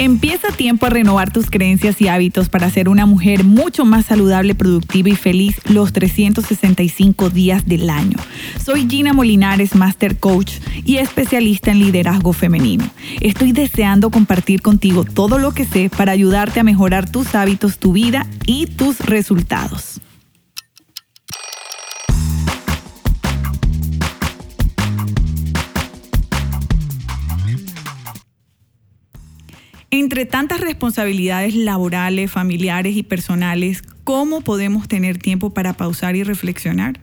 Empieza tiempo a renovar tus creencias y hábitos para ser una mujer mucho más saludable, productiva y feliz los 365 días del año. Soy Gina Molinares, Master Coach y especialista en liderazgo femenino. Estoy deseando compartir contigo todo lo que sé para ayudarte a mejorar tus hábitos, tu vida y tus resultados. Entre tantas responsabilidades laborales, familiares y personales, ¿cómo podemos tener tiempo para pausar y reflexionar?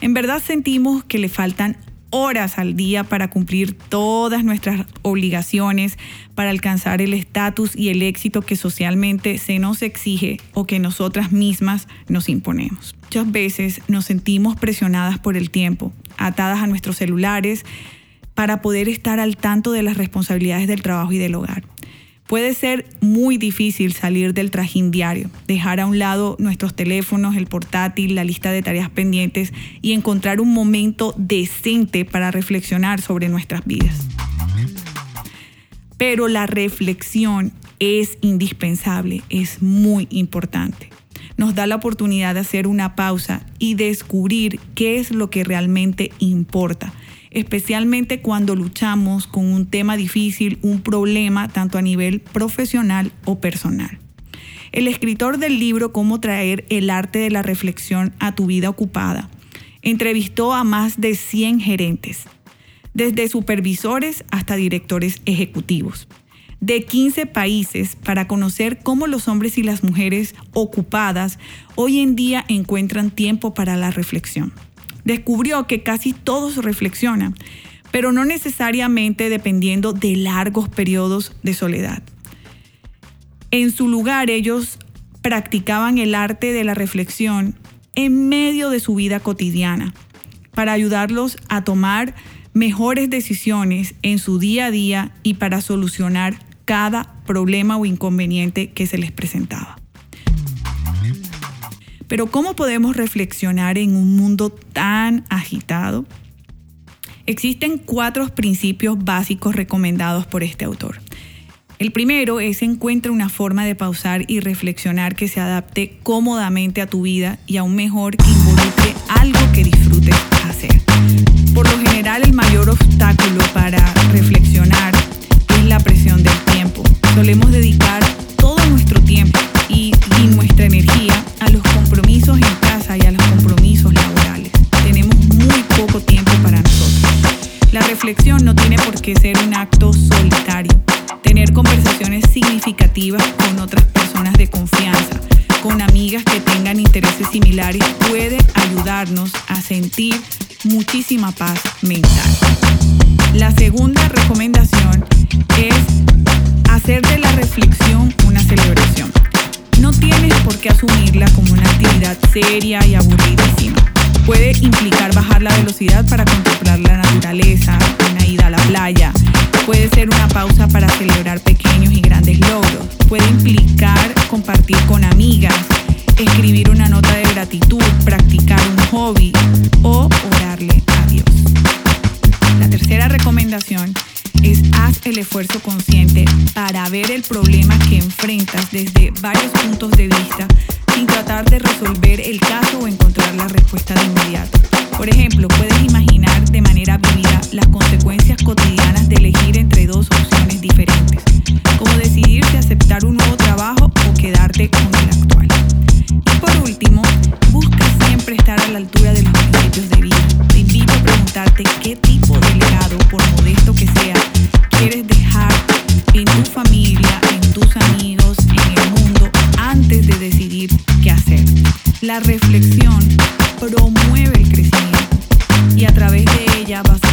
En verdad sentimos que le faltan horas al día para cumplir todas nuestras obligaciones, para alcanzar el estatus y el éxito que socialmente se nos exige o que nosotras mismas nos imponemos. Muchas veces nos sentimos presionadas por el tiempo, atadas a nuestros celulares, para poder estar al tanto de las responsabilidades del trabajo y del hogar. Puede ser muy difícil salir del trajín diario, dejar a un lado nuestros teléfonos, el portátil, la lista de tareas pendientes y encontrar un momento decente para reflexionar sobre nuestras vidas. Pero la reflexión es indispensable, es muy importante. Nos da la oportunidad de hacer una pausa y descubrir qué es lo que realmente importa especialmente cuando luchamos con un tema difícil, un problema, tanto a nivel profesional o personal. El escritor del libro Cómo traer el arte de la reflexión a tu vida ocupada entrevistó a más de 100 gerentes, desde supervisores hasta directores ejecutivos, de 15 países para conocer cómo los hombres y las mujeres ocupadas hoy en día encuentran tiempo para la reflexión descubrió que casi todos reflexionan, pero no necesariamente dependiendo de largos periodos de soledad. En su lugar ellos practicaban el arte de la reflexión en medio de su vida cotidiana para ayudarlos a tomar mejores decisiones en su día a día y para solucionar cada problema o inconveniente que se les presentaba. Pero ¿cómo podemos reflexionar en un mundo tan agitado? Existen cuatro principios básicos recomendados por este autor. El primero es encuentra una forma de pausar y reflexionar que se adapte cómodamente a tu vida y aún mejor que involucre algo que disfrutes compromisos en casa y a los compromisos laborales. Tenemos muy poco tiempo para nosotros. La reflexión no tiene por qué ser un acto solitario. Tener conversaciones significativas con otras personas de confianza, con amigas que tengan intereses similares, puede ayudarnos a sentir muchísima paz mental. La segunda recomendación es hacer de la reflexión una celebración. No tienes por qué asumirla como una actividad seria y aburridísima. Puede implicar bajar la velocidad para contemplar la naturaleza, una ida a la playa. Puede ser una pausa para celebrar pequeños y grandes logros. Puede implicar compartir con amigas, escribir una nota de gratitud, practicar un hobby o orarle a Dios. La tercera recomendación es haz el esfuerzo consciente para ver el problema que enfrentas desde varios puntos de vista sin tratar de resolver el caso o encontrar la respuesta de inmediato. Por ejemplo, puedes imaginar de manera vívida las consecuencias cotidianas de elegir entre dos opciones diferentes, como decidir si aceptar un nuevo trabajo o quedarte con el actual. Y por último, busca siempre estar a la altura de los principios de vida. Te invito a preguntarte qué tipo de legado, por modesto que sea, quieres dejar en tu familia, en tus amigos, La reflexión promueve el crecimiento y a través de ella vas